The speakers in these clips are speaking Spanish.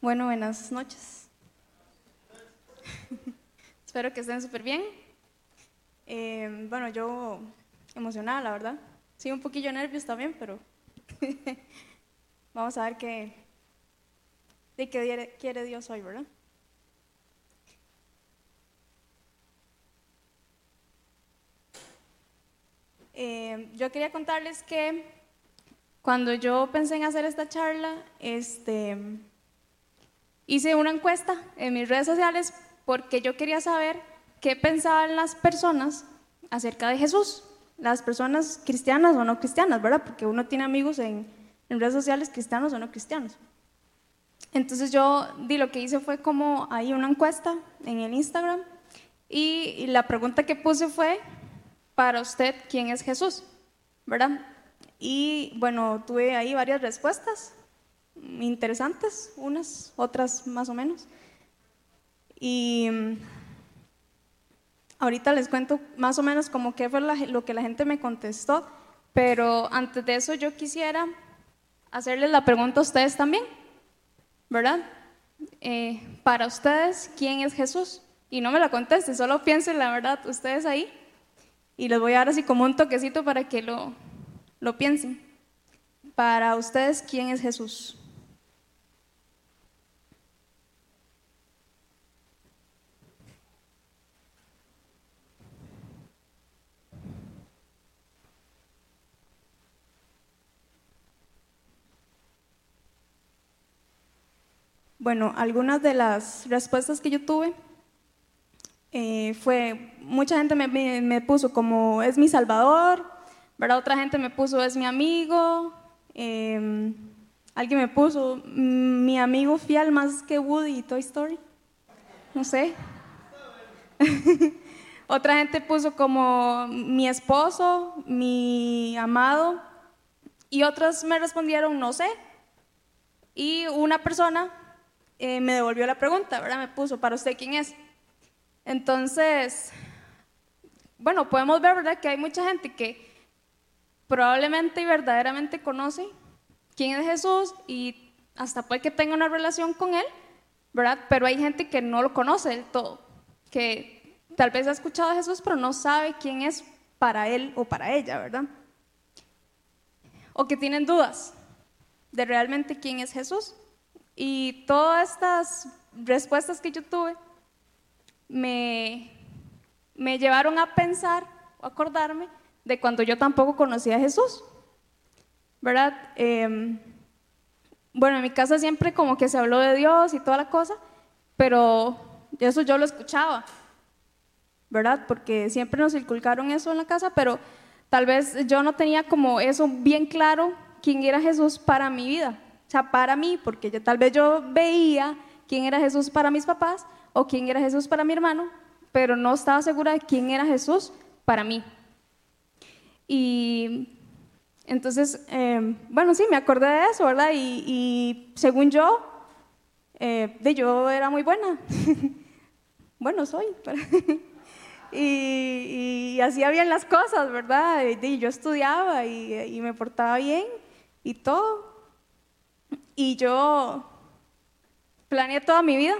Bueno, buenas noches. Espero que estén súper bien. Eh, bueno, yo emocionada, la verdad. Sí, un poquillo nervios también, pero vamos a ver qué, de qué quiere Dios hoy, ¿verdad? Eh, yo quería contarles que cuando yo pensé en hacer esta charla, este, hice una encuesta en mis redes sociales porque yo quería saber qué pensaban las personas acerca de Jesús, las personas cristianas o no cristianas, ¿verdad? Porque uno tiene amigos en, redes sociales cristianos o no cristianos. Entonces yo di lo que hice fue como ahí una encuesta en el Instagram y la pregunta que puse fue, para usted, ¿quién es Jesús? ¿Verdad? Y bueno, tuve ahí varias respuestas interesantes, unas, otras más o menos. Y mm, ahorita les cuento más o menos como qué fue lo que la gente me contestó, pero antes de eso yo quisiera hacerles la pregunta a ustedes también, ¿verdad? Eh, para ustedes, ¿quién es Jesús? Y no me la contesten, solo piensen la verdad ustedes ahí y les voy a dar así como un toquecito para que lo, lo piensen. Para ustedes, ¿quién es Jesús? Bueno, algunas de las respuestas que yo tuve eh, fue, mucha gente me, puso como es mi salvador, ¿verdad? Otra gente me puso es mi amigo, em, alguien me puso mm, mi amigo fiel más que Woody y Toy Story, no sé. Otra gente puso como mi esposo, mi amado, y otros me respondieron no sé. Y una persona eh, me devolvió la pregunta, ¿verdad? Me puso, ¿para usted quién es? Entonces, bueno, podemos ver, ¿verdad?, que hay mucha gente que probablemente y verdaderamente conoce quién es Jesús y hasta puede que tenga una relación con él, ¿verdad? Pero hay gente que no lo conoce del todo, que tal vez ha escuchado a Jesús, pero no sabe quién es para él o para ella, ¿verdad? O que tienen dudas de realmente quién es Jesús. Y todas estas respuestas que yo tuve me, me llevaron a pensar o acordarme de cuando yo tampoco conocía a Jesús. ¿Verdad? Em, bueno, en mi casa siempre como que se habló de Dios y toda la cosa, pero eso yo lo escuchaba, ¿verdad? Porque siempre nos inculcaron eso en la casa, pero tal vez yo no tenía como eso bien claro quién era Jesús para mi vida, o sea, para mí, porque yo, tal vez yo veía quién era Jesús para mis papás, o quién era Jesús para mi hermano, pero no estaba segura de quién era Jesús para mí. Y entonces, em, bueno, sí, me acordé de eso, ¿verdad? Y, según yo, eh, de yo era muy buena. bueno, soy. y, y, hacía bien las cosas, ¿verdad? Y, yo estudiaba y, y me portaba bien y todo. Y yo planeé toda mi vida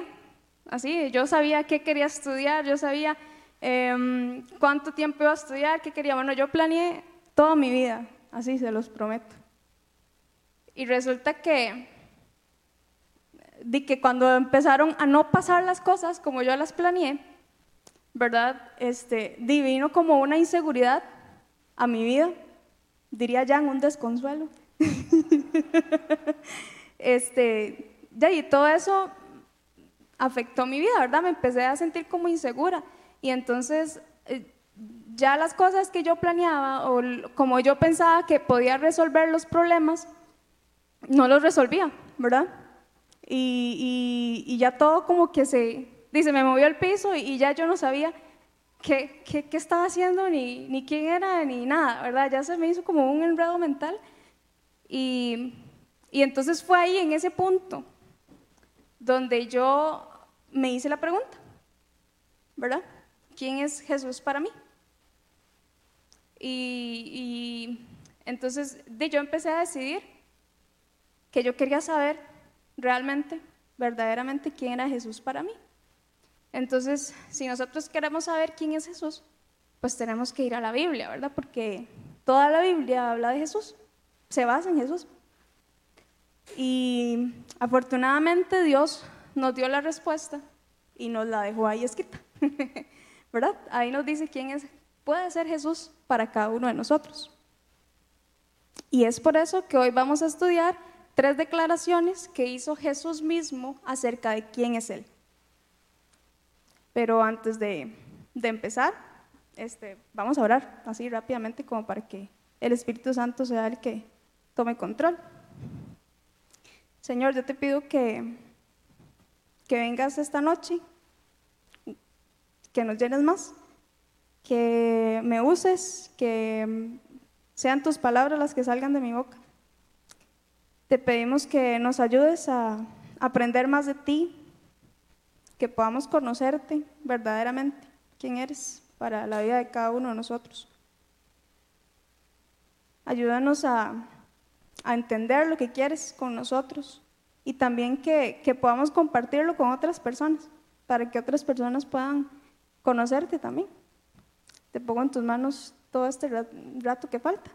así, yo sabía qué quería estudiar, yo sabía em, cuánto tiempo iba a estudiar, qué quería. Bueno, yo planeé toda mi vida, así se los prometo. Y resulta que, de que cuando empezaron a no pasar las cosas como yo las planeé, ¿verdad? Este, divino como una inseguridad a mi vida, diría ya en un desconsuelo. este, ya, y todo eso afectó mi vida, ¿verdad? Me empecé a sentir como insegura y entonces eh, ya las cosas que yo planeaba o como yo pensaba que podía resolver los problemas, no los resolvía, ¿verdad? Y, ya todo como que se, dice, me movió el piso y, ya yo no sabía qué, qué, qué estaba haciendo, ni, ni, quién era, ni nada, ¿verdad? Ya se me hizo como un enredo mental. Y, y entonces fue ahí, en ese punto, donde yo me hice la pregunta, ¿verdad? ¿Quién es Jesús para mí? Y, entonces de, yo empecé a decidir que yo quería saber realmente verdaderamente quién era Jesús para mí. Entonces, si nosotros queremos saber quién es Jesús, pues tenemos que ir a la Biblia, ¿verdad? Porque toda la Biblia habla de Jesús, se basa en Jesús. Y afortunadamente Dios nos dio la respuesta y nos la dejó ahí escrita, ¿verdad? Ahí nos dice quién es, puede ser Jesús para cada uno de nosotros. Y es por eso que hoy vamos a estudiar tres declaraciones que hizo Jesús mismo acerca de quién es Él. Pero antes de, empezar, este, vamos a orar así rápidamente como para que el Espíritu Santo sea el que tome control. Señor, yo te pido que, que vengas esta noche, que nos llenes más, que me uses, que sean tus palabras las que salgan de mi boca. Te pedimos que nos ayudes a aprender más de ti, que podamos conocerte verdaderamente, quién eres para la vida de cada uno de nosotros. Ayúdanos a, entender lo que quieres con nosotros y también que, que podamos compartirlo con otras personas, para que otras personas puedan conocerte también. Te pongo en tus manos todo este rato que falta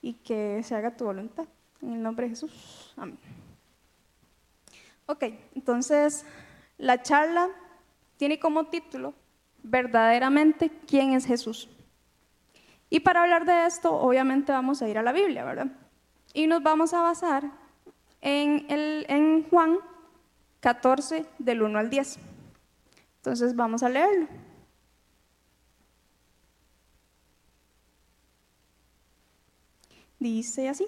y que se haga tu voluntad. En el nombre de Jesús. Amén. Ok, entonces la charla tiene como título verdaderamente quién es Jesús. Y para hablar de esto, obviamente vamos a ir a la Biblia, ¿verdad? Y nos vamos a basar en, el, en Juan 14, del 1 al 10. Entonces vamos a leerlo. Dice así.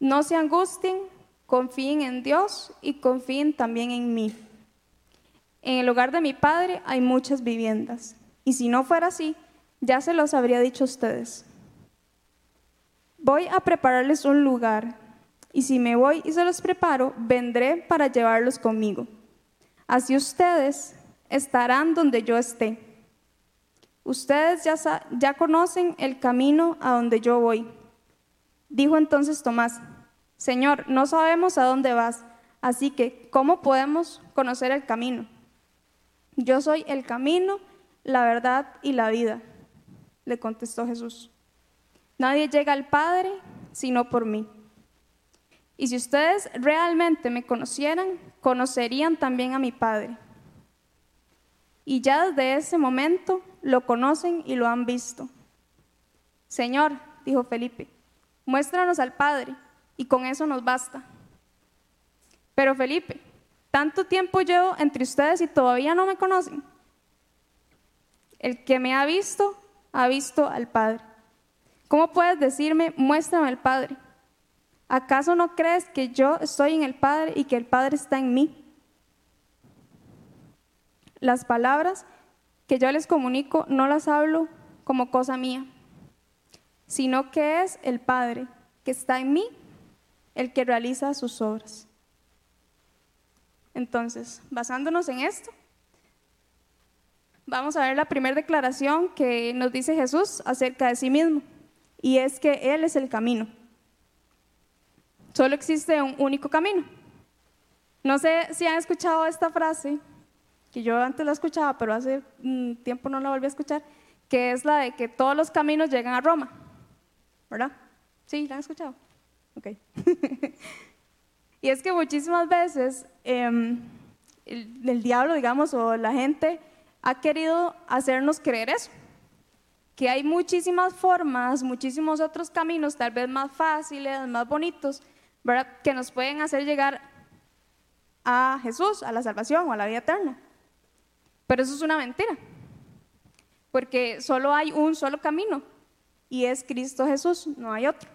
No se angustien, confíen en Dios y confíen también en mí. En el hogar de mi padre hay muchas viviendas, y si no fuera así, ya se los habría dicho a ustedes. Voy a prepararles un lugar, y si me voy y se los preparo, vendré para llevarlos conmigo. Así ustedes estarán donde yo esté. Ustedes ya, ya conocen el camino a donde yo voy. Dijo entonces Tomás, Señor, no sabemos a dónde vas, así que ¿cómo podemos conocer el camino? Yo soy el camino, la verdad y la vida, le contestó Jesús. Nadie llega al Padre sino por mí. Y si ustedes realmente me conocieran, conocerían también a mi Padre. Y ya desde ese momento lo conocen y lo han visto. Señor, dijo Felipe, muéstranos al Padre y con eso nos basta. Pero Felipe, tanto tiempo llevo entre ustedes y todavía no me conocen. El que me ha visto, ha visto al Padre. ¿Cómo puedes decirme, muéstrame al Padre? ¿Acaso no crees que yo estoy en el Padre y que el Padre está en mí? Las palabras que yo les comunico no las hablo como cosa mía, sino que es el Padre que está en mí el que realiza sus obras. Entonces, basándonos en esto, vamos a ver la primera declaración que nos dice Jesús acerca de sí mismo, y es que Él es el camino. Solo existe un único camino. No sé si han escuchado esta frase, que yo antes la escuchaba, pero hace un tiempo no la volví a escuchar, que es la de que todos los caminos llegan a Roma. ¿Verdad? Sí, ¿la han escuchado? Ok. y es que muchísimas veces em, el, diablo, digamos, o la gente ha querido hacernos creer eso, que hay muchísimas formas, muchísimos otros caminos, tal vez más fáciles, más bonitos, ¿verdad? que nos pueden hacer llegar a Jesús, a la salvación o a la vida eterna. Pero eso es una mentira, porque solo hay un solo camino y es Cristo Jesús, no hay otro.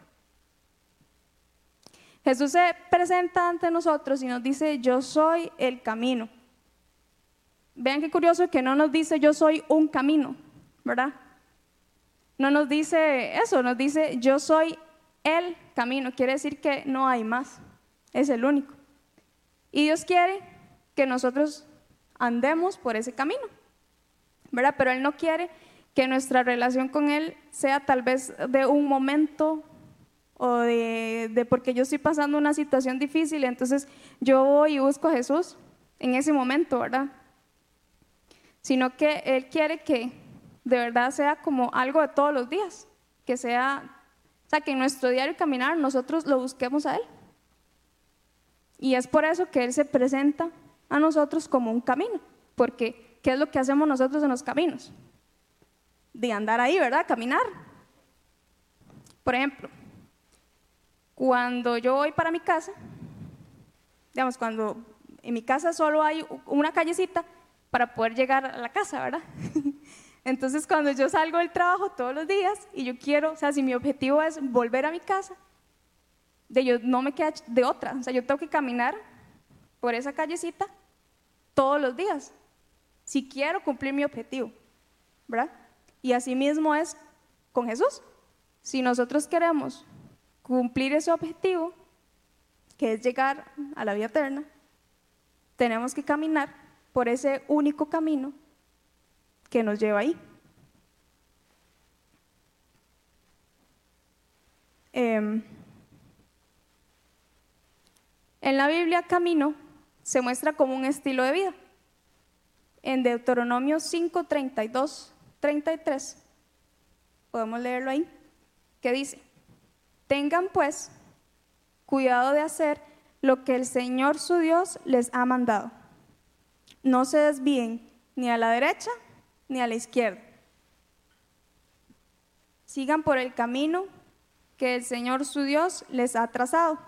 Jesús se presenta ante nosotros y nos dice, yo soy el camino. Vean qué curioso que no nos dice, yo soy un camino, ¿verdad? No nos dice eso, nos dice, yo soy el camino. Quiere decir que no hay más, es el único. Y Dios quiere que nosotros andemos por ese camino, ¿verdad? Pero Él no quiere que nuestra relación con Él sea tal vez de un momento o de, porque yo estoy pasando una situación difícil, entonces yo voy y busco a Jesús en ese momento, ¿verdad? Sino que Él quiere que de verdad sea como algo de todos los días, que sea, o sea, que en nuestro diario caminar nosotros lo busquemos a Él. Y es por eso que Él se presenta a nosotros como un camino, porque ¿qué es lo que hacemos nosotros en los caminos? De andar ahí, ¿verdad? Caminar. Por ejemplo, cuando yo voy para mi casa, digamos, cuando en mi casa solo hay una callecita para poder llegar a la casa, ¿verdad? Entonces, cuando yo salgo del trabajo todos los días y yo quiero, o sea, si mi objetivo es volver a mi casa, de yo no me queda de otra, o sea, yo tengo que caminar por esa callecita todos los días, si quiero cumplir mi objetivo, ¿verdad? Y así mismo es con Jesús. Si nosotros queremos cumplir ese objetivo, que es llegar a la vida eterna, tenemos que caminar por ese único camino que nos lleva ahí. Em, en la Biblia, camino se muestra como un estilo de vida. En Deuteronomio 5, 32, 33, podemos leerlo ahí, que dice, tengan pues cuidado de hacer lo que el Señor su Dios les ha mandado. No se desvíen ni a la derecha ni a la izquierda. Sigan por el camino que el Señor su Dios les ha trazado,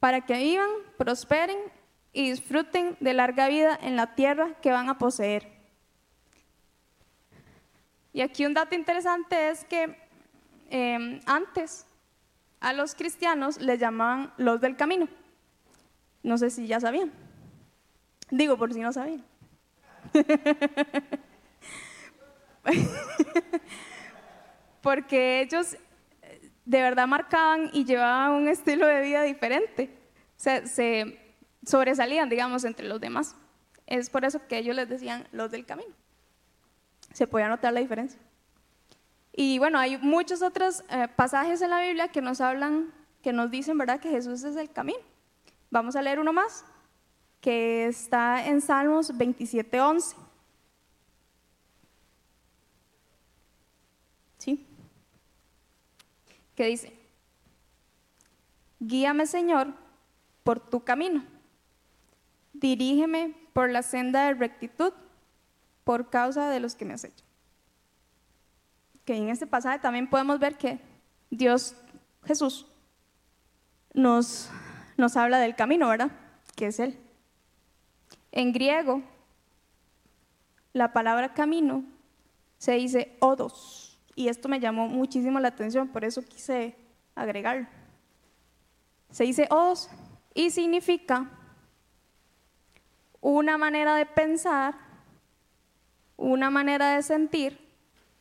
para que vivan, prosperen y disfruten de larga vida en la tierra que van a poseer. Y aquí un dato interesante es que em, antes a los cristianos les llamaban los del camino. No sé si ya sabían. Digo por si no sabían. Porque ellos eh, de verdad marcaban y llevaban un estilo de vida diferente. Se, se sobresalían, digamos, entre los demás. Es por eso que ellos les decían los del camino. Se podía notar la diferencia. Y bueno, hay muchos otros eh, pasajes en la Biblia que nos hablan, que nos dicen, ¿verdad?, que Jesús es el camino. Vamos a leer uno más que está en Salmos 27.11. ¿Sí? Que dice, guíame Señor por tu camino, dirígeme por la senda de rectitud por causa de los que me has hecho. Que en este pasaje también podemos ver que Dios, Jesús, nos, nos habla del camino, ¿verdad? Que es Él. En griego, la palabra camino se dice odos, y esto me llamó muchísimo la atención, por eso quise agregarlo. Se dice odos y significa una manera de pensar, una manera de sentir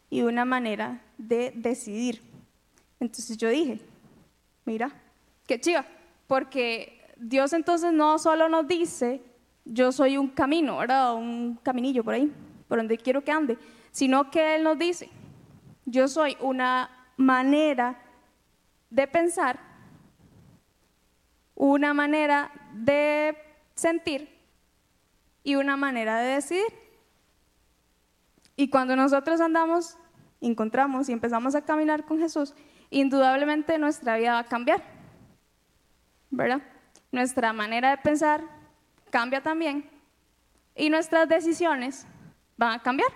y una manera de decidir. Entonces yo dije, mira, qué chiva, porque Dios entonces no solo nos dice yo soy un camino, ¿verdad? Un caminillo por ahí, por donde quiero que ande, sino que Él nos dice, yo soy una manera de pensar, una manera de sentir y una manera de decidir. Y cuando nosotros andamos, encontramos y empezamos a caminar con Jesús, indudablemente nuestra vida va a cambiar, ¿verdad? Nuestra manera de pensar, cambia también y nuestras decisiones van a cambiar.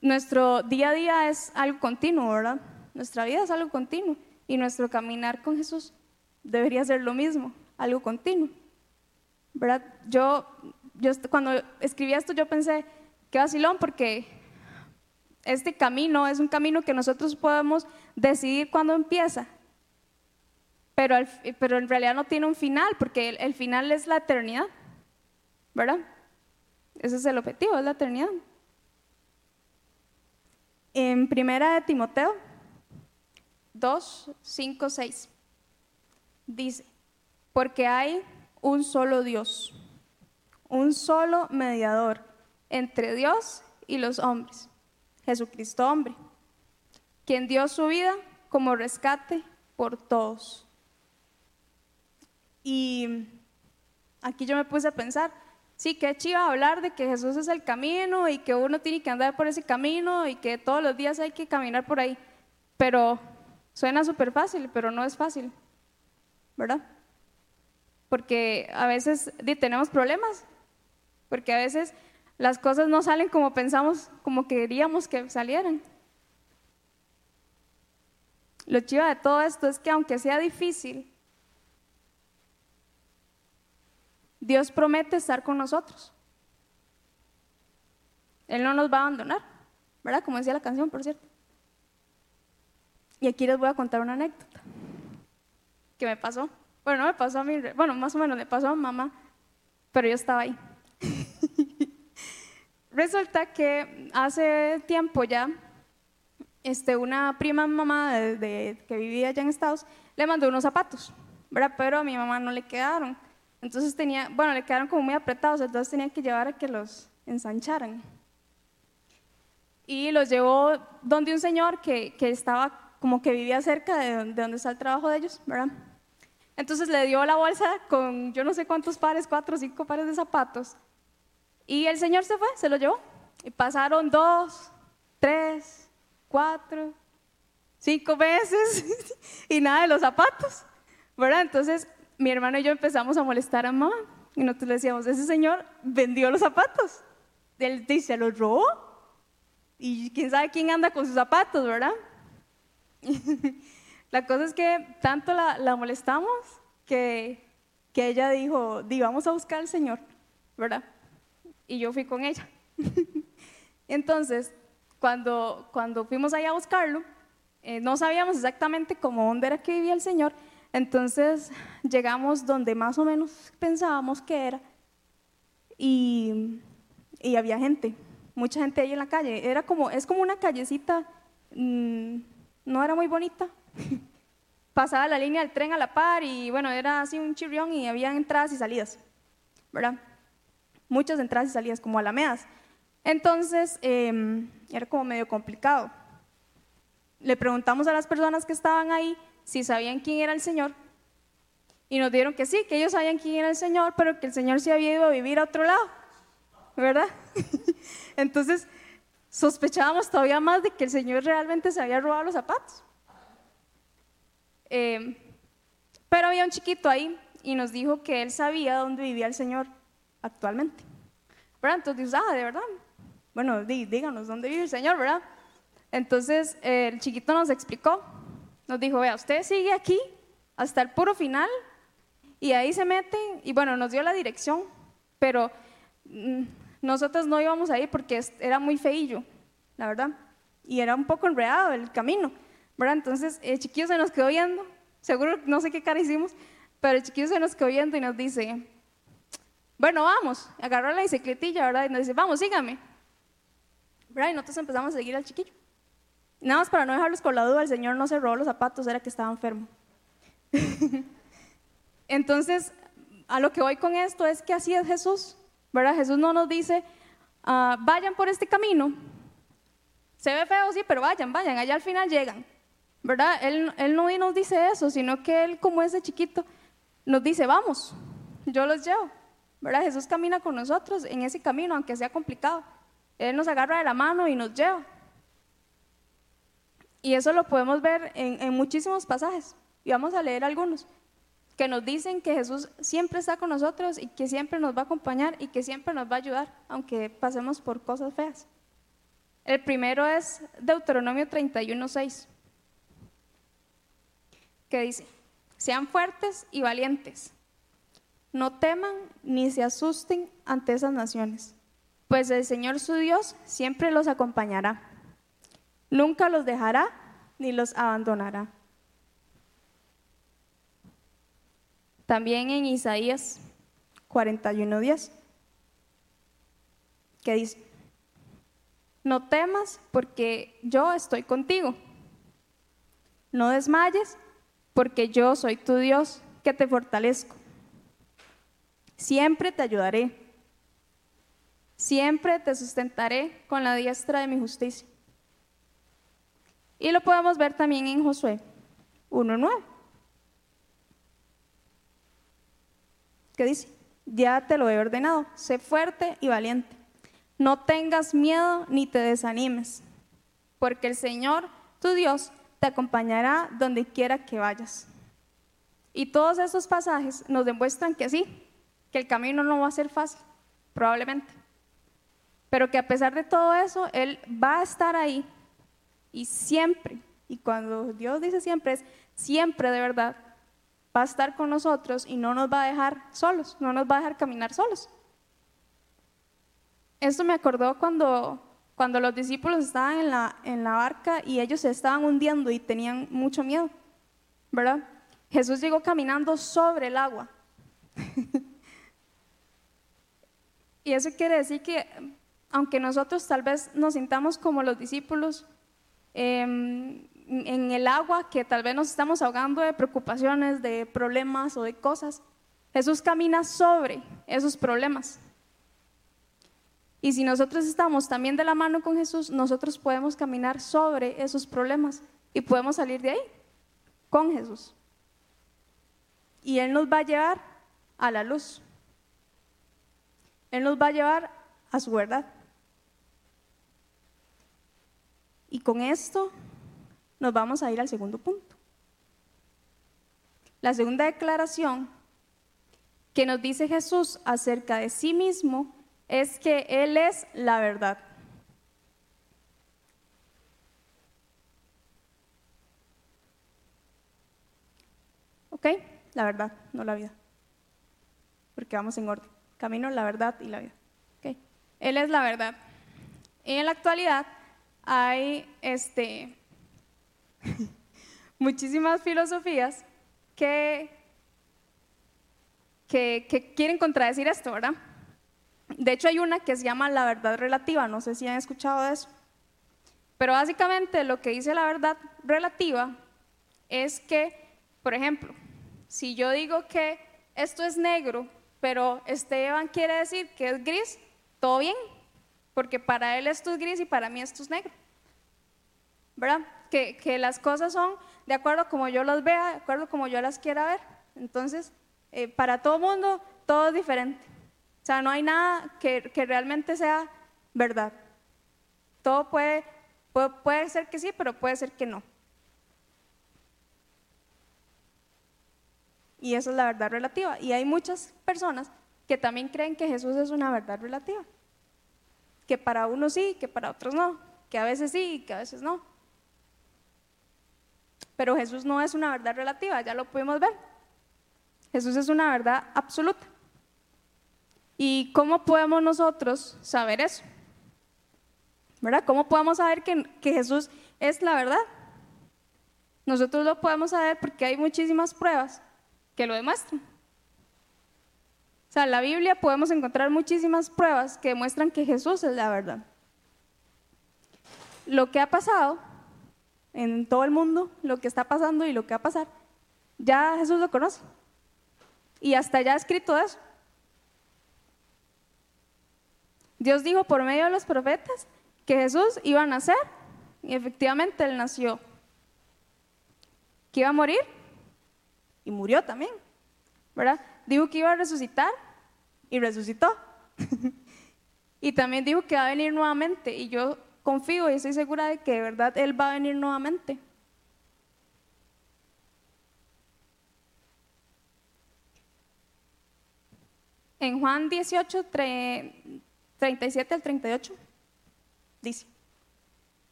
Nuestro día a día es algo continuo, ¿verdad? Nuestra vida es algo continuo y nuestro caminar con Jesús debería ser lo mismo, algo continuo. ¿Verdad? Yo, yo cuando escribí esto yo pensé, qué vacilón, porque este camino es un camino que nosotros podemos decidir cuándo empieza pero, pero en realidad no tiene un final, porque el, final es la eternidad, ¿verdad? Ese es el objetivo, es la eternidad. En primera de Timoteo 2, 5, 6, dice, porque hay un solo Dios, un solo mediador entre Dios y los hombres, Jesucristo hombre quien dio su vida como rescate por todos. Y aquí yo me puse a pensar, sí, qué chiva hablar de que Jesús es el camino y que uno tiene que andar por ese camino y que todos los días hay que caminar por ahí. Pero suena súper fácil, pero no es fácil, ¿verdad? Porque a veces tenemos problemas, porque a veces las cosas no salen como pensamos, como queríamos que salieran. Lo chiva de todo esto es que aunque sea difícil, Dios promete estar con nosotros. Él no nos va a abandonar, ¿verdad? Como decía la canción, por cierto. Y aquí les voy a contar una anécdota que me pasó. Bueno, no me pasó a mí, bueno, más o menos me pasó a mamá, pero yo estaba ahí. Resulta que hace tiempo ya este, una prima mamá de, que vivía allá en Estados le mandó unos zapatos, ¿verdad? Pero a mi mamá no le quedaron. Entonces tenía, bueno, le quedaron como muy apretados, entonces tenía que llevar a que los ensancharan. Y los llevó donde un señor que, que estaba como que vivía cerca de, de donde está el trabajo de ellos, ¿verdad? Entonces le dio la bolsa con yo no sé cuántos pares, cuatro o cinco pares de zapatos. Y el señor se fue, se lo llevó. Y pasaron dos, tres, cuatro, cinco veces y nada de los zapatos, ¿verdad? Entonces mi hermano y yo empezamos a molestar a mamá y nosotros le decíamos, ese señor vendió los zapatos, él dice, los robó y quién sabe quién anda con sus zapatos, ¿verdad? la cosa es que tanto la, molestamos que, que ella dijo, di, vamos a buscar al Señor, ¿verdad? Y yo fui con ella. Entonces, cuando, cuando fuimos ahí a buscarlo, eh, no sabíamos exactamente cómo dónde era que vivía el Señor, entonces llegamos donde más o menos pensábamos que era y, y había gente, mucha gente ahí en la calle. Era como, es como una callecita, mm, no era muy bonita. Pasaba la línea del tren a la par y bueno, era así un chirrión y había entradas y salidas, ¿verdad? Muchas entradas y salidas, como alamedas. Entonces, em, era como medio complicado. Le preguntamos a las personas que estaban ahí si sabían quién era el Señor y nos dieron que sí, que ellos sabían quién era el Señor, pero que el Señor se había ido a vivir a otro lado, ¿verdad? Entonces, sospechábamos todavía más de que el Señor realmente se había robado los zapatos. Em, pero había un chiquito ahí y nos dijo que él sabía dónde vivía el Señor actualmente. ¿Verdad? Entonces, ah, de verdad, bueno, díganos dónde vive el Señor, ¿verdad? Entonces el chiquito nos explicó, nos dijo, vea, usted sigue aquí hasta el puro final y ahí se mete y bueno, nos dio la dirección, pero mm, nosotros no íbamos ahí porque era muy feillo, la verdad, y era un poco enredado el camino, ¿verdad? Entonces el chiquillo se nos quedó viendo, seguro no sé qué cara hicimos, pero el chiquillo se nos quedó viendo y nos dice, bueno, vamos, agarró la bicicletilla, ¿verdad? Y nos dice, vamos, sígame. Y nosotros empezamos a seguir al chiquillo. Nada más para no dejarlos con la duda, el Señor no se robó los zapatos, era que estaba enfermo. Entonces, a lo que voy con esto es que así es Jesús, ¿verdad? Jesús no nos dice, ah, vayan por este camino. Se ve feo, sí, pero vayan, vayan, allá al final llegan, ¿verdad? Él, él no nos dice eso, sino que Él, como ese chiquito, nos dice, vamos, yo los llevo, ¿verdad? Jesús camina con nosotros en ese camino, aunque sea complicado. Él nos agarra de la mano y nos lleva. Y eso lo podemos ver en, muchísimos pasajes. Y vamos a leer algunos que nos dicen que Jesús siempre está con nosotros y que siempre nos va a acompañar y que siempre nos va a ayudar, aunque pasemos por cosas feas. El primero es Deuteronomio 31.6, que dice, sean fuertes y valientes, no teman ni se asusten ante esas naciones pues el Señor su Dios siempre los acompañará. Nunca los dejará ni los abandonará. También en Isaías 41:10, que dice, no temas porque yo estoy contigo. No desmayes porque yo soy tu Dios que te fortalezco. Siempre te ayudaré Siempre te sustentaré con la diestra de mi justicia. Y lo podemos ver también en Josué 1.9. ¿Qué dice? Ya te lo he ordenado, sé fuerte y valiente. No tengas miedo ni te desanimes, porque el Señor, tu Dios, te acompañará donde quiera que vayas. Y todos esos pasajes nos demuestran que sí, que el camino no va a ser fácil, probablemente. Pero que a pesar de todo eso, Él va a estar ahí y siempre, y cuando Dios dice siempre es siempre de verdad, va a estar con nosotros y no nos va a dejar solos, no nos va a dejar caminar solos. Esto me acordó cuando, cuando los discípulos estaban en la, en la barca y ellos se estaban hundiendo y tenían mucho miedo, ¿verdad? Jesús llegó caminando sobre el agua. y eso quiere decir que aunque nosotros tal vez nos sintamos como los discípulos em, en el agua, que tal vez nos estamos ahogando de preocupaciones, de problemas o de cosas, Jesús camina sobre esos problemas. Y si nosotros estamos también de la mano con Jesús, nosotros podemos caminar sobre esos problemas y podemos salir de ahí con Jesús. Y Él nos va a llevar a la luz. Él nos va a llevar a su verdad. Y con esto nos vamos a ir al segundo punto. La segunda declaración que nos dice Jesús acerca de sí mismo es que Él es la verdad. ¿Ok? La verdad, no la vida. Porque vamos en orden. Camino, la verdad y la vida. ¿Ok? Él es la verdad. En la actualidad hay este, muchísimas filosofías que, que, quieren contradecir esto, ¿verdad? De hecho, hay una que se llama la verdad relativa, no sé si han escuchado de eso. Pero básicamente lo que dice la verdad relativa es que, por ejemplo, si yo digo que esto es negro, pero Esteban quiere decir que es gris, todo bien, porque para él esto es gris y para mí esto es negro. ¿Verdad? Que, que las cosas son de acuerdo como yo las vea, de acuerdo como yo las quiera ver. Entonces, eh, para todo mundo, todo es diferente. O sea, no hay nada que, realmente sea verdad. Todo puede, puede, ser que sí, pero puede ser que no. Y esa es la verdad relativa. Y hay muchas personas que también creen que Jesús es una verdad relativa. Que para unos sí, que para otros no. Que a veces sí y que a veces no. Pero Jesús no es una verdad relativa, ya lo pudimos ver. Jesús es una verdad absoluta. ¿Y cómo podemos nosotros saber eso? ¿Verdad? ¿Cómo podemos saber que, Jesús es la verdad? Nosotros lo podemos saber porque hay muchísimas pruebas que lo demuestran. O sea, en la Biblia podemos encontrar muchísimas pruebas que demuestran que Jesús es la verdad. Lo que ha pasado en todo el mundo, lo que está pasando y lo que va a pasar, ya Jesús lo conoce. Y hasta ya ha escrito eso. Dios dijo por medio de los profetas que Jesús iba a nacer y efectivamente él nació. Que iba a morir y murió también, ¿verdad? Dijo que iba a resucitar y resucitó. y también dijo que va a venir nuevamente y yo confío y estoy segura de que de verdad él va a venir nuevamente. En Juan 18, 37 al 38, dice,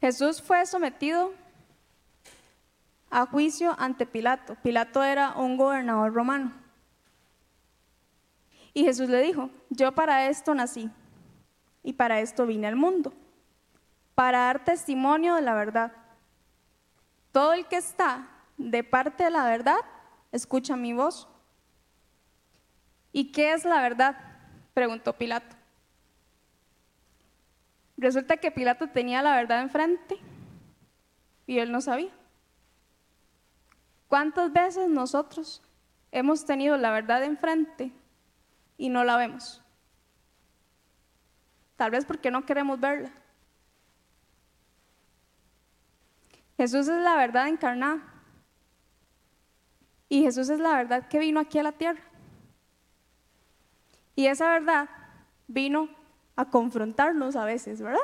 Jesús fue sometido a juicio ante Pilato. Pilato era un gobernador romano. Y Jesús le dijo, yo para esto nací y para esto vine al mundo, para dar testimonio de la verdad. Todo el que está de parte de la verdad, escucha mi voz. ¿Y qué es la verdad? preguntó Pilato. Resulta que Pilato tenía la verdad enfrente y él no sabía. ¿Cuántas veces nosotros hemos tenido la verdad enfrente y no la vemos? Tal vez porque no queremos verla. Jesús es la verdad encarnada. Y Jesús es la verdad que vino aquí a la tierra. Y esa verdad vino a confrontarnos a veces, ¿verdad?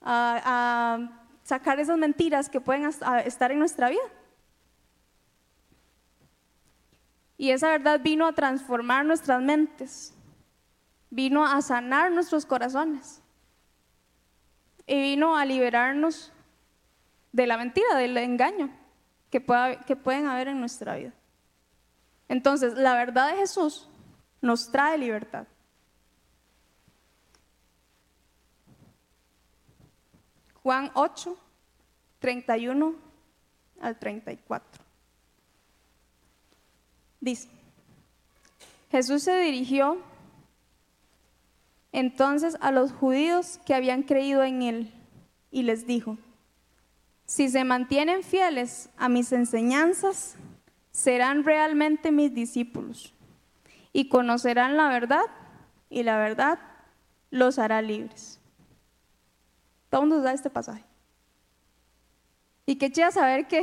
A, sacar esas mentiras que pueden estar en nuestra vida. Y esa verdad vino a transformar nuestras mentes, vino a sanar nuestros corazones y vino a liberarnos de la mentira, del engaño que, que pueden haber en nuestra vida. Entonces, la verdad de Jesús nos trae libertad. Juan 8, 31 al 34. Dice, Jesús se dirigió entonces a los judíos que habían creído en él y les dijo, si se mantienen fieles a mis enseñanzas, serán realmente mis discípulos y conocerán la verdad y la verdad los hará libres. Todo mundo da este pasaje. Y qué chido saber que,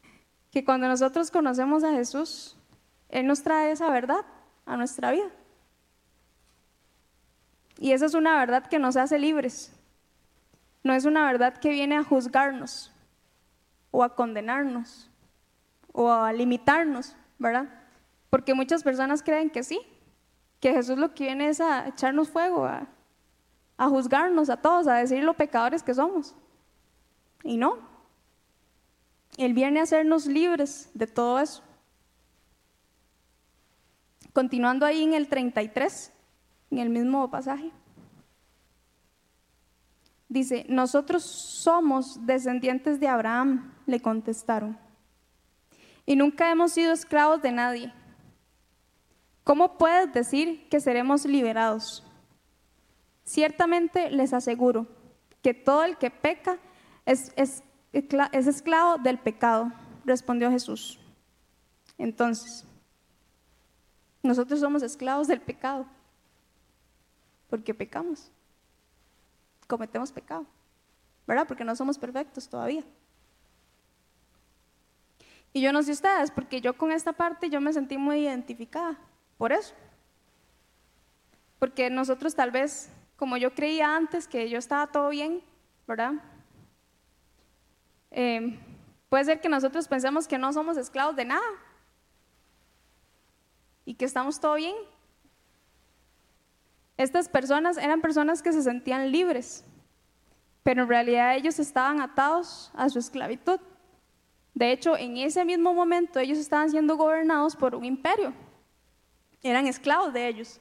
que cuando nosotros conocemos a Jesús, Él nos trae esa verdad a nuestra vida. Y esa es una verdad que nos hace libres. No es una verdad que viene a juzgarnos o a condenarnos o a limitarnos, ¿verdad? Porque muchas personas creen que sí, que Jesús lo que viene es a echarnos fuego, a, juzgarnos a todos, a decir lo pecadores que somos. Y no. Él viene a hacernos libres de todo eso. Continuando ahí en el 33, en el mismo pasaje. Dice, nosotros somos descendientes de Abraham, le contestaron, y nunca hemos sido esclavos de nadie. ¿Cómo puedes decir que seremos liberados? Ciertamente les aseguro que todo el que peca es, es, es esclavo del pecado, respondió Jesús. Entonces, nosotros somos esclavos del pecado porque pecamos, cometemos pecado, ¿verdad? Porque no somos perfectos todavía. Y yo no sé ustedes, porque yo con esta parte yo me sentí muy identificada, por eso. Porque nosotros tal vez como yo creía antes que yo estaba todo bien, ¿verdad? Eh, puede ser que nosotros pensemos que no somos esclavos de nada y que estamos todo bien. Estas personas eran personas que se sentían libres, pero en realidad ellos estaban atados a su esclavitud. De hecho, en ese mismo momento ellos estaban siendo gobernados por un imperio. Eran esclavos de ellos.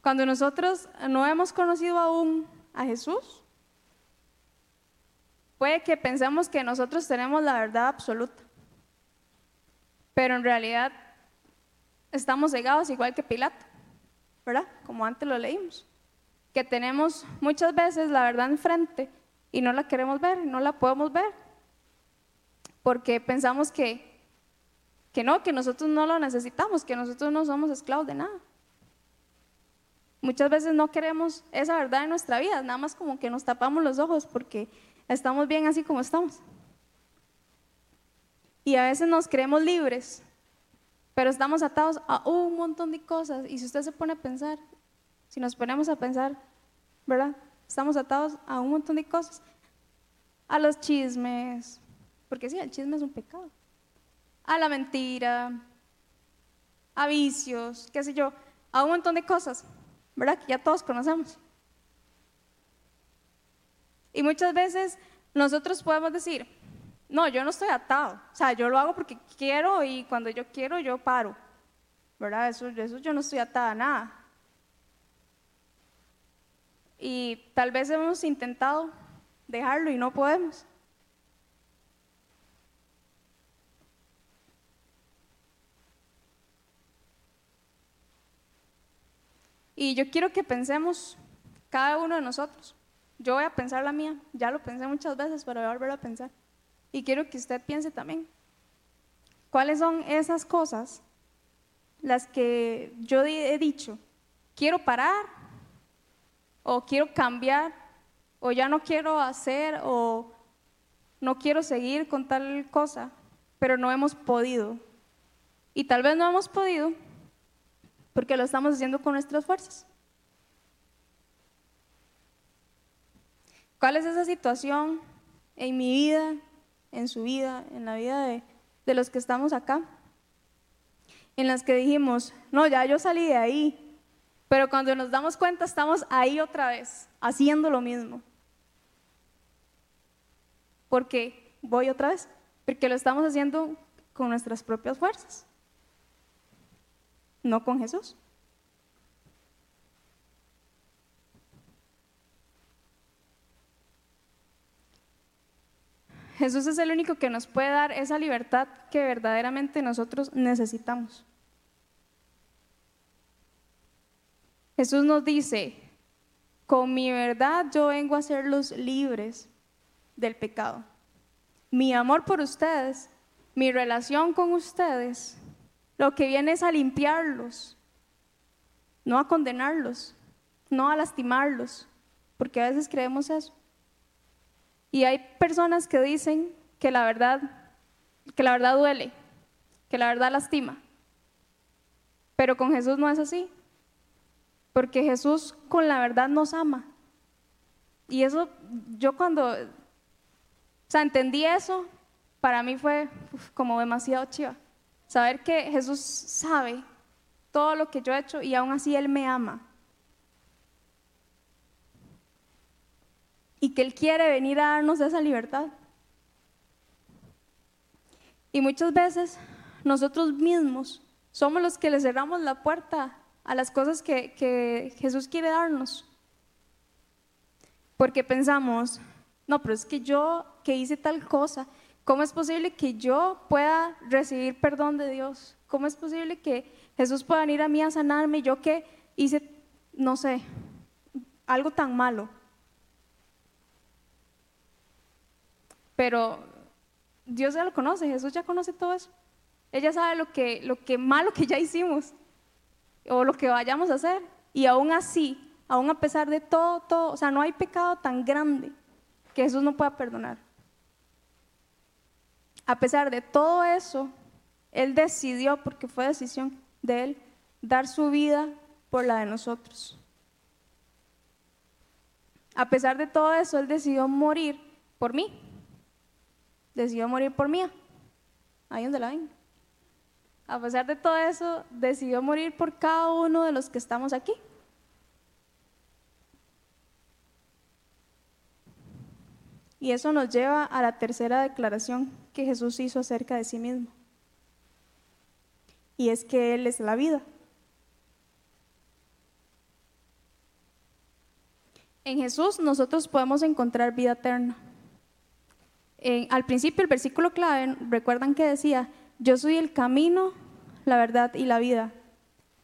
Cuando nosotros no hemos conocido aún a Jesús, puede que pensemos que nosotros tenemos la verdad absoluta, pero en realidad estamos cegados igual que Pilato, ¿verdad? Como antes lo leímos, que tenemos muchas veces la verdad enfrente y no la queremos ver, no la podemos ver, porque pensamos que, que no, que nosotros no lo necesitamos, que nosotros no somos esclavos de nada. Muchas veces no queremos esa verdad en nuestra vida, nada más como que nos tapamos los ojos porque estamos bien así como estamos. Y a veces nos creemos libres, pero estamos atados a un montón de cosas. Y si usted se pone a pensar, si nos ponemos a pensar, ¿verdad? Estamos atados a un montón de cosas. A los chismes, porque sí, el chisme es un pecado. A la mentira, a vicios, qué sé yo, a un montón de cosas. ¿verdad? Que ya todos conocemos. Y muchas veces nosotros podemos decir, no, yo no estoy atado, o sea, yo lo hago porque quiero y cuando yo quiero yo paro, ¿verdad? Eso, eso yo no estoy atada a nada. Y tal vez hemos intentado dejarlo y no podemos. Y yo quiero que pensemos cada uno de nosotros. Yo voy a pensar la mía, ya lo pensé muchas veces, pero voy a volver a pensar. Y quiero que usted piense también. ¿Cuáles son esas cosas las que yo he dicho, quiero parar o quiero cambiar o ya no quiero hacer o no quiero seguir con tal cosa, pero no hemos podido. Y tal vez no hemos podido porque lo estamos haciendo con nuestras fuerzas. ¿Cuál es esa situación en mi vida, en su vida, en la vida de, de los que estamos acá? En las que dijimos, no, ya yo salí de ahí, pero cuando nos damos cuenta estamos ahí otra vez, haciendo lo mismo. ¿Por qué? Voy otra vez, porque lo estamos haciendo con nuestras propias fuerzas, no con Jesús. Jesús es el único que nos puede dar esa libertad que verdaderamente nosotros necesitamos. Jesús nos dice, con mi verdad yo vengo a hacerlos libres del pecado. Mi amor por ustedes, mi relación con ustedes, lo que viene es a limpiarlos, no a condenarlos, no a lastimarlos, porque a veces creemos eso. Y hay personas que dicen que la verdad, que la verdad duele, que la verdad lastima. Pero con Jesús no es así. Porque Jesús con la verdad nos ama. Y eso, yo cuando, o sea, entendí eso, para mí fue como demasiado chiva. Saber que Jesús sabe todo lo que yo he hecho y aún así Él me ama. Y que Él quiere venir a darnos esa libertad. Y muchas veces nosotros mismos somos los que le cerramos la puerta a las cosas que, que Jesús quiere darnos. Porque pensamos, no, pero es que yo que hice tal cosa, ¿cómo es posible que yo pueda recibir perdón de Dios? ¿Cómo es posible que Jesús pueda venir a mí a sanarme? Yo que hice, no sé, algo tan malo. Pero Dios ya lo conoce, Jesús ya conoce todo eso. Ella sabe lo que, lo que malo que ya hicimos o lo que vayamos a hacer. Y aún así, aún a pesar de todo, todo, o sea, no hay pecado tan grande que Jesús no pueda perdonar. A pesar de todo eso, Él decidió, porque fue decisión de Él, dar su vida por la de nosotros. A pesar de todo eso, Él decidió morir por mí decidió morir por mí. Ahí donde la ven. A pesar de todo eso, decidió morir por cada uno de los que estamos aquí. Y eso nos lleva a la tercera declaración que Jesús hizo acerca de sí mismo. Y es que Él es la vida. En Jesús nosotros podemos encontrar vida eterna al principio el versículo clave, recuerdan que decía, yo soy el camino, la verdad y la vida.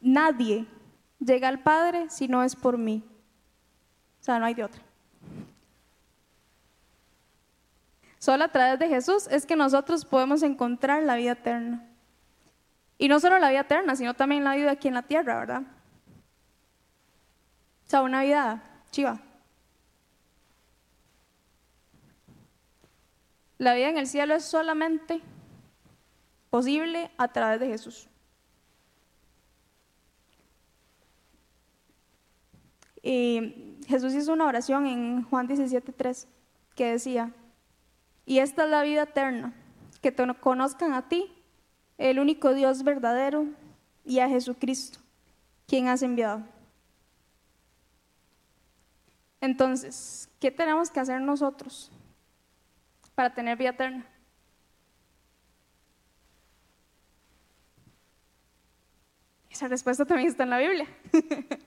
Nadie llega al Padre si no es por mí. O sea, no hay de otra. Solo a través de Jesús es que nosotros podemos encontrar la vida eterna. Y no solo la vida eterna, sino también la vida aquí en la tierra, ¿verdad? O sea, una vida chiva. La vida en el cielo es solamente posible a través de Jesús. Y Jesús hizo una oración en Juan 17:3 que decía, y esta es la vida eterna, que te conozcan a ti, el único Dios verdadero, y a Jesucristo, quien has enviado. Entonces, ¿qué tenemos que hacer nosotros? Para tener vida eterna? Esa respuesta también está en la Biblia.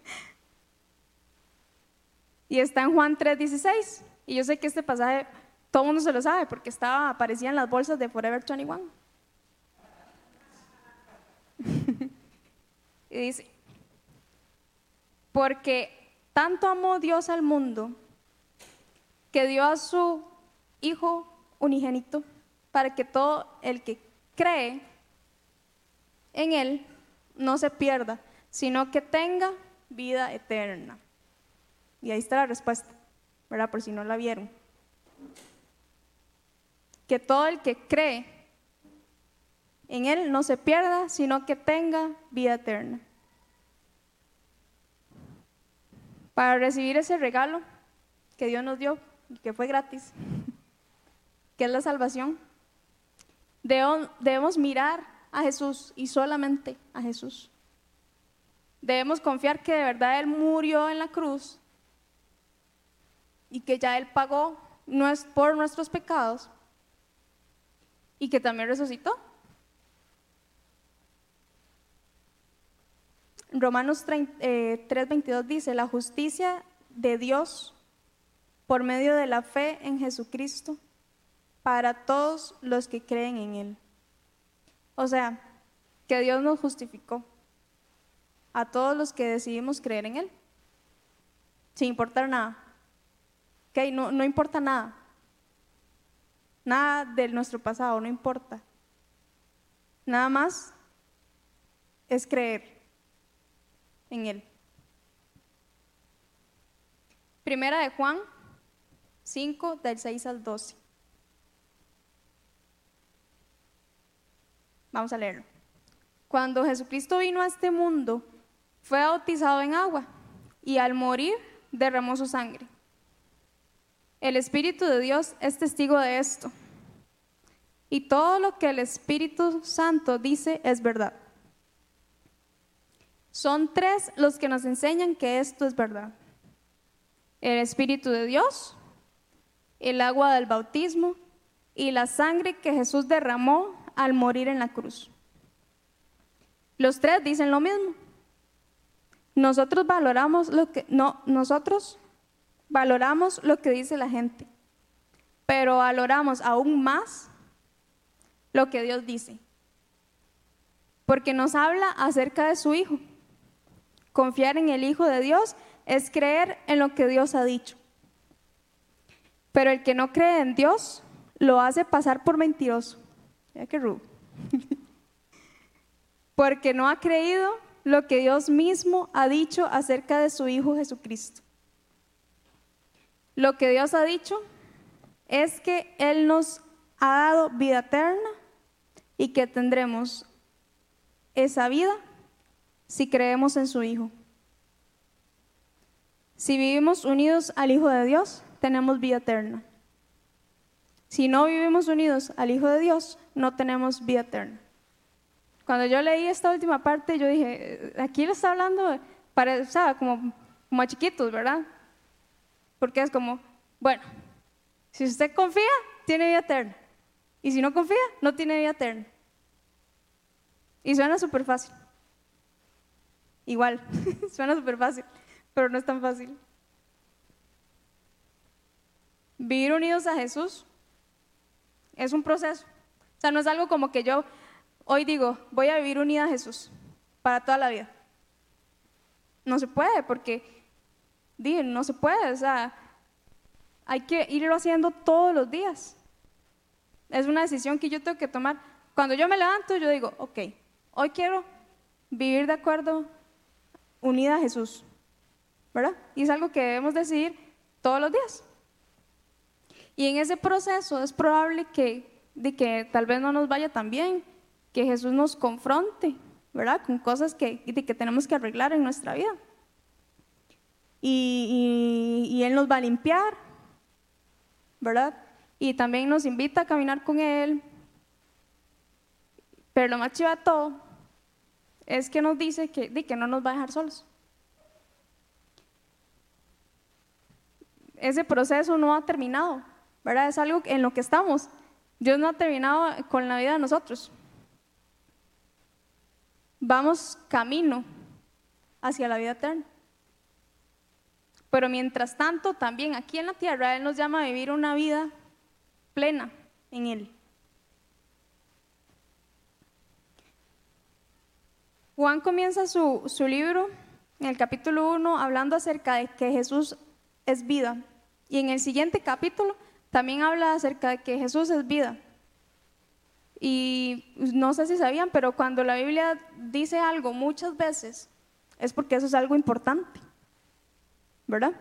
y está en Juan 3:16. Y yo sé que este pasaje todo mundo se lo sabe porque estaba, aparecía en las bolsas de Forever 21. y dice, porque tanto amó Dios al mundo que dio a su Hijo unigénito, para que todo el que cree en Él no se pierda, sino que tenga vida eterna. Y ahí está la respuesta. ¿verdad? Por si no la vieron. Que todo el que cree en Él no se pierda, sino que tenga vida eterna. Para recibir ese regalo que Dios nos dio que fue gratis, que es la salvación, debemos mirar a Jesús y solamente a Jesús. Debemos confiar que de verdad Él murió en la cruz y que ya Él pagó por nuestros pecados y que también resucitó. Romanos 3:22 eh, dice, la justicia de Dios por medio de la fe en Jesucristo para todos los que creen en Él. O sea, que Dios nos justificó a todos los que decidimos creer en Él, sin importar nada. Okay, no, no importa nada. Nada de nuestro pasado, no importa. Nada más es creer en Él. Primera de Juan 5, del 6 al 12. Vamos a leerlo. Cuando Jesucristo vino a este mundo, fue bautizado en agua y al morir derramó su sangre. El Espíritu de Dios es testigo de esto. Y todo lo que el Espíritu Santo dice es verdad. Son tres los que nos enseñan que esto es verdad. El Espíritu de Dios, el agua del bautismo y la sangre que Jesús derramó al morir en la cruz. Los tres dicen lo mismo. Nosotros valoramos lo que no nosotros valoramos lo que dice la gente, pero valoramos aún más lo que Dios dice. Porque nos habla acerca de su hijo. Confiar en el Hijo de Dios es creer en lo que Dios ha dicho. Pero el que no cree en Dios lo hace pasar por mentiroso. Porque no ha creído lo que Dios mismo ha dicho acerca de su Hijo Jesucristo. Lo que Dios ha dicho es que Él nos ha dado vida eterna y que tendremos esa vida si creemos en su Hijo. Si vivimos unidos al Hijo de Dios, tenemos vida eterna. Si no vivimos unidos al Hijo de Dios, no tenemos vida eterna. Cuando yo leí esta última parte, yo dije, aquí le está hablando, para, o como, como a chiquitos, ¿verdad? Porque es como, bueno, si usted confía, tiene vida eterna. Y si no confía, no tiene vida eterna. Y suena súper fácil. Igual, suena súper fácil, pero no es tan fácil. Vivir unidos a Jesús es un proceso. O sea, no es algo como que yo hoy digo, voy a vivir unida a Jesús para toda la vida. No se puede, porque, no se puede. O sea, hay que irlo haciendo todos los días. Es una decisión que yo tengo que tomar. Cuando yo me levanto, yo digo, ok, hoy quiero vivir de acuerdo, unida a Jesús. ¿Verdad? Y es algo que debemos decidir todos los días. Y en ese proceso es probable que, de que tal vez no nos vaya tan bien, que Jesús nos confronte, ¿verdad? Con cosas que, que tenemos que arreglar en nuestra vida. Y, y, Él nos va a limpiar, ¿verdad? Y también nos invita a caminar con Él. Pero lo más chido de todo es que nos dice que, de que no nos va a dejar solos. Ese proceso no ha terminado. ¿Verdad? Es algo en lo que estamos. Dios no ha terminado con la vida de nosotros. Vamos camino hacia la vida eterna. Pero mientras tanto, también aquí en la tierra, Él nos llama a vivir una vida plena en Él. Juan comienza su, su libro en el capítulo 1 hablando acerca de que Jesús es vida. Y en el siguiente capítulo también habla acerca de que Jesús es vida. Y no sé si sabían, pero cuando la Biblia dice algo muchas veces, es porque eso es algo importante, ¿verdad?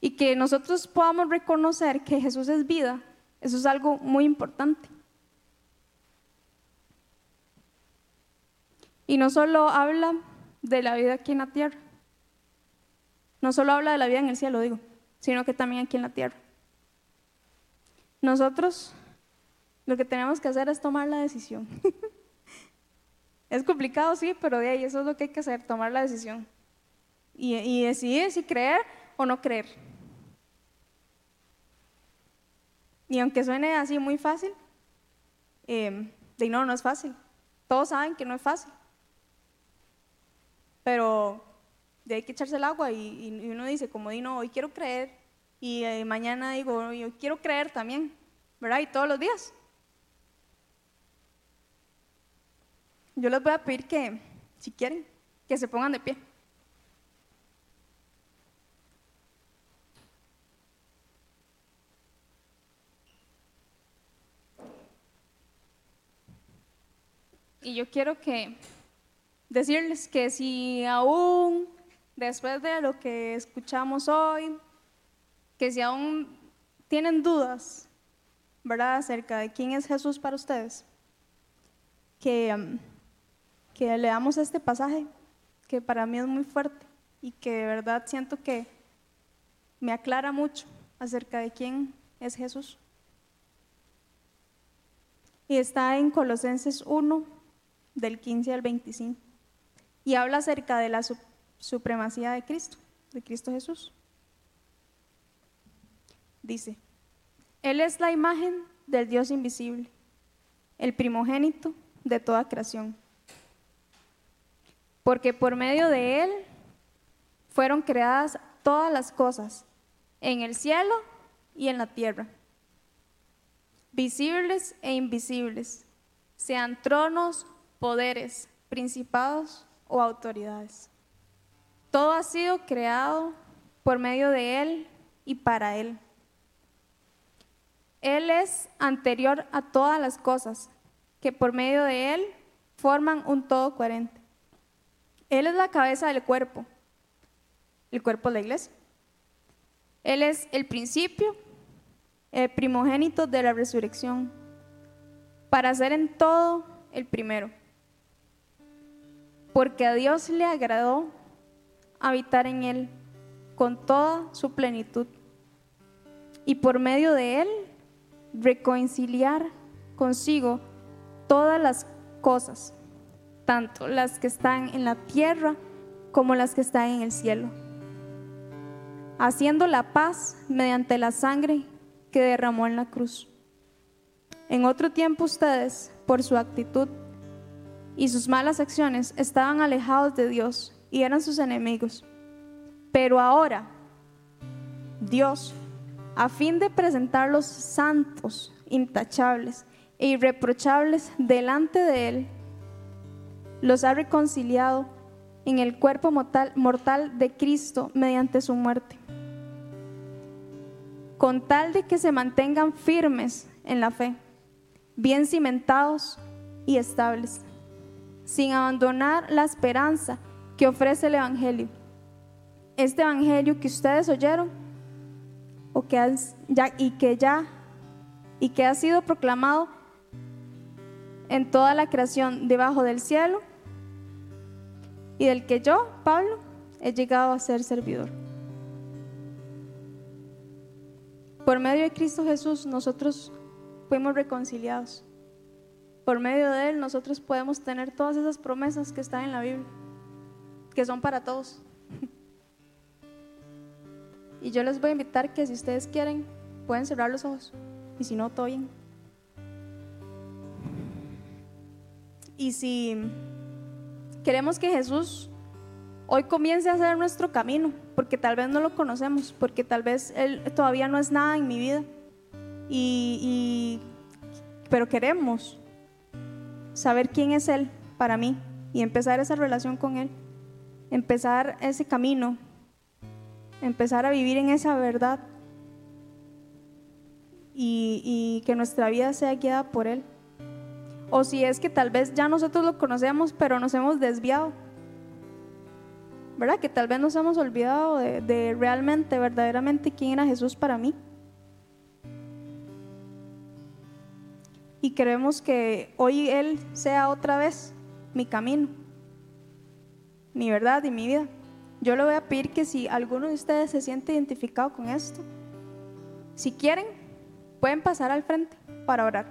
y que nosotros podamos reconocer que Jesús es vida, eso es algo muy importante. Y no solo habla de la vida aquí en la tierra, no solo habla de la vida en el cielo, digo, sino que también aquí en la tierra. Nosotros lo que tenemos que hacer es tomar la decisión. es complicado, sí, pero de ahí eso es lo que hay que hacer, tomar la decisión. Y, y decidir si creer o no creer. Y aunque suene así muy fácil, eh, de no, no es fácil. Todos saben que no es fácil. Pero de hay que echarse el agua y, uno dice, como di, no, hoy quiero creer. Y eh, mañana digo, yo quiero creer también, ¿verdad? Y todos los días. Yo les voy a pedir que, si quieren, que se pongan de pie. Y yo quiero que decirles que si aún después de lo que escuchamos hoy, que si aún tienen dudas, ¿verdad?, acerca de quién es Jesús para ustedes, que, um, que leamos este pasaje, que para mí es muy fuerte y que de verdad siento que me aclara mucho acerca de quién es Jesús. Y está en Colosenses 1, del 15 al 25. Y habla acerca de la supremacía de Cristo, de Cristo Jesús. Dice, Él es la imagen del Dios invisible, el primogénito de toda creación. Porque por medio de Él fueron creadas todas las cosas, en el cielo y en la tierra, visibles e invisibles, sean tronos poderes, principados o autoridades. Todo ha sido creado por medio de Él y para Él. Él es anterior a todas las cosas, que por medio de Él forman un todo coherente. Él es la cabeza del cuerpo, el cuerpo de la iglesia. Él es el principio, el primogénito de la resurrección, para ser en todo el primero porque a Dios le agradó habitar en él con toda su plenitud y por medio de él reconciliar consigo todas las cosas, tanto las que están en la tierra como las que están en el cielo, haciendo la paz mediante la sangre que derramó en la cruz. En otro tiempo ustedes, por su actitud, y sus malas acciones estaban alejados de Dios y eran sus enemigos. Pero ahora, Dios, a fin de presentarlos santos, intachables e irreprochables delante de Él, los ha reconciliado en el cuerpo mortal, mortal de Cristo mediante su muerte, con tal de que se mantengan firmes en la fe, bien cimentados y estables sin abandonar la esperanza que ofrece el Evangelio. Este Evangelio que ustedes oyeron o que ya, y que ya y que ha sido proclamado en toda la creación debajo del cielo y del que yo, Pablo, he llegado a ser servidor. Por medio de Cristo Jesús nosotros fuimos reconciliados por medio de Él nosotros podemos tener todas esas promesas que están en la Biblia, que son para todos. Y yo les voy a invitar que si ustedes quieren, pueden cerrar los ojos. Y si no, todo bien. Y si queremos que Jesús hoy comience a hacer nuestro camino, porque tal vez no lo conocemos, porque tal vez Él todavía no es nada en mi vida, y, pero queremos saber quién es Él para mí y empezar esa relación con Él, empezar ese camino, empezar a vivir en esa verdad y, que nuestra vida sea guiada por Él. O si es que tal vez ya nosotros lo conocemos, pero nos hemos desviado. ¿verdad? Que tal vez nos hemos olvidado de, de realmente, verdaderamente quién era Jesús para mí. Y queremos que hoy Él sea otra vez mi camino, mi verdad y mi vida. Yo le voy a pedir que si alguno de ustedes se siente identificado con esto, si quieren, pueden pasar al frente para orar.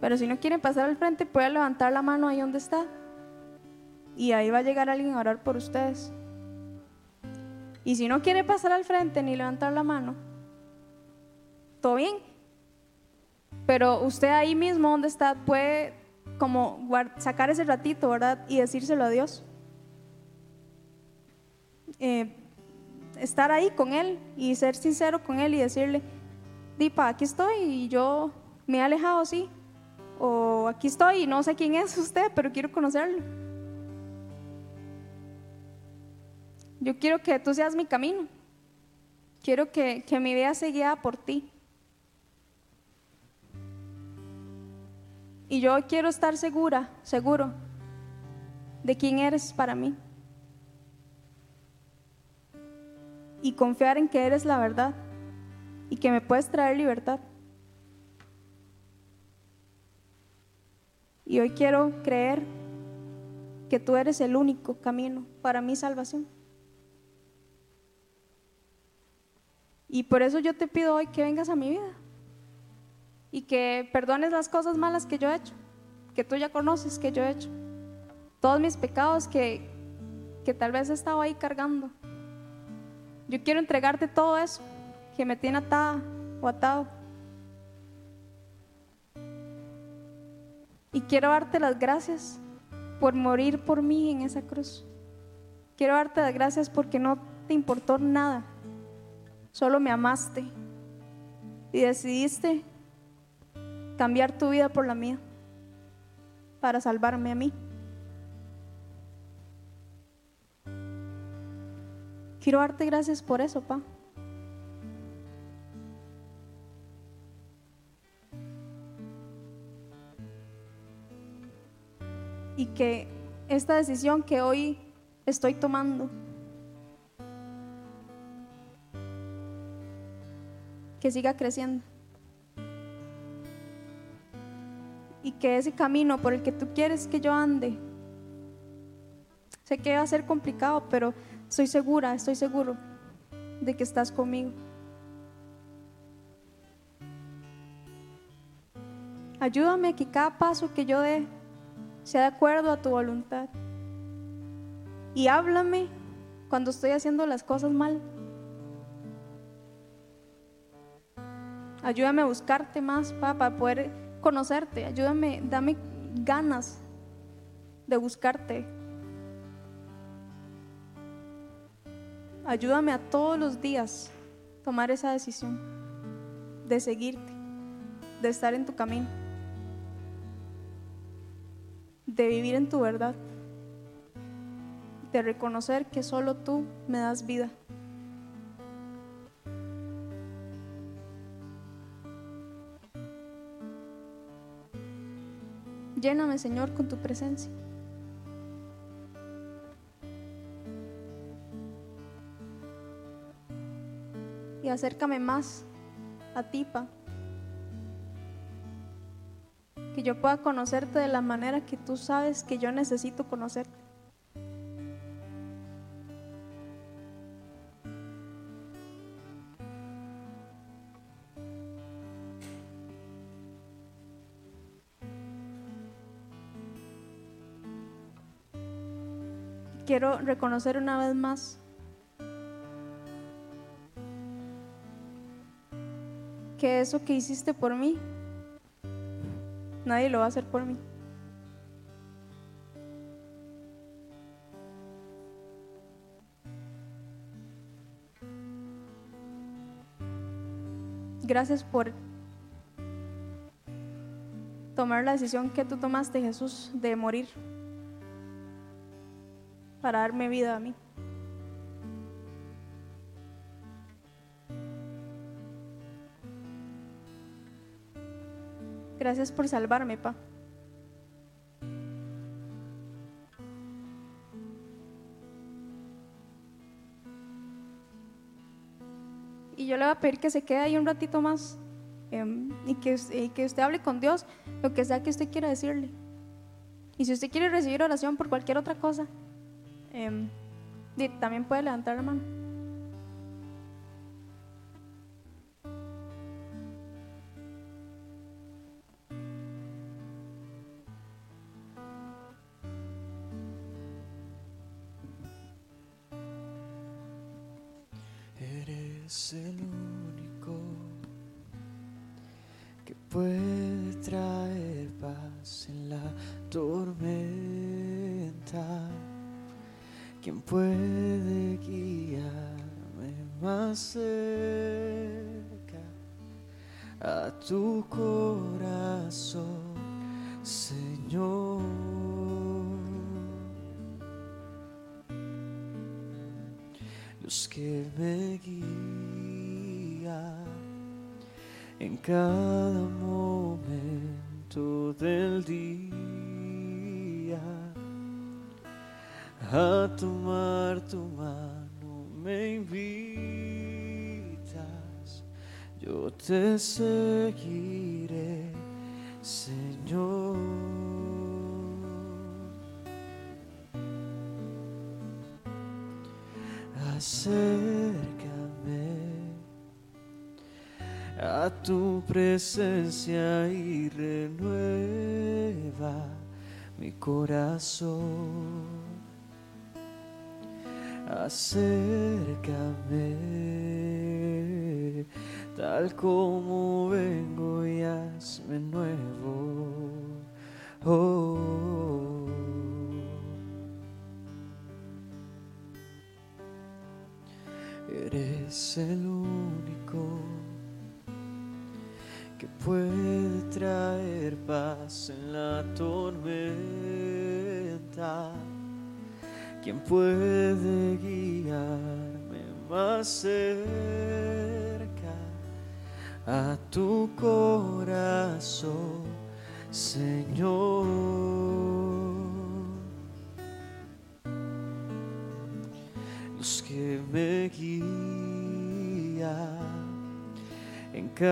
Pero si no quieren pasar al frente, pueden levantar la mano ahí donde está. Y ahí va a llegar alguien a orar por ustedes. Y si no quiere pasar al frente ni levantar la mano, todo bien. Pero usted ahí mismo donde está puede como sacar ese ratito, ¿verdad? Y decírselo a Dios. Eh, estar ahí con Él y ser sincero con Él y decirle, Dipa, aquí estoy y yo me he alejado, sí. O aquí estoy y no sé quién es usted, pero quiero conocerlo. Yo quiero que tú seas mi camino. Quiero que, que mi vida se guía por ti. Y yo quiero estar segura, seguro, de quién eres para mí. Y confiar en que eres la verdad y que me puedes traer libertad. Y hoy quiero creer que tú eres el único camino para mi salvación. Y por eso yo te pido hoy que vengas a mi vida y que perdones las cosas malas que yo he hecho, que tú ya conoces que yo he hecho, todos mis pecados que, que tal vez he estado ahí cargando. Yo quiero entregarte todo eso que me tiene atada o atado. Y quiero darte las gracias por morir por mí en esa cruz. Quiero darte las gracias porque no te importó nada, solo me amaste y decidiste cambiar tu vida por la mía, para salvarme a mí. Quiero darte gracias por eso, Pa. Y que esta decisión que hoy estoy tomando, que siga creciendo. y que ese camino por el que tú quieres que yo ande, sé que va a ser complicado, pero estoy segura, estoy seguro de que estás conmigo. Ayúdame a que cada paso que yo dé sea de acuerdo a tu voluntad. Y háblame cuando estoy haciendo las cosas mal. Ayúdame a buscarte más, papá, para poder conocerte, ayúdame, dame ganas de buscarte. Ayúdame a todos los días tomar esa decisión de seguirte, de estar en tu camino, de vivir en tu verdad, de reconocer que solo tú me das vida. Lléname, Señor, con tu presencia. Y acércame más a ti, Pa. Que yo pueda conocerte de la manera que tú sabes que yo necesito conocerte. quiero reconocer una vez más que eso que hiciste por mí, nadie lo va a hacer por mí. Gracias por tomar la decisión que tú tomaste, Jesús, de morir para darme vida a mí. Gracias por salvarme, pa. Y yo le voy a pedir que se quede ahí un ratito más em, y, que, y que usted hable con Dios lo que sea que usted quiera decirle. Y si usted quiere recibir oración por cualquier otra cosa, em, también puede levantar la mano. Que me guían en cada momento del día. A tomar tu mano me invitas, yo te seguiré, Señor. Acércame a tu presencia y renueva mi corazón. Acércame tal como vengo y hazme nuevo. Oh. Eres el único que puede traer paz en la tormenta. Quien puede guiarme más cerca a tu corazón, Señor. Los que me guían en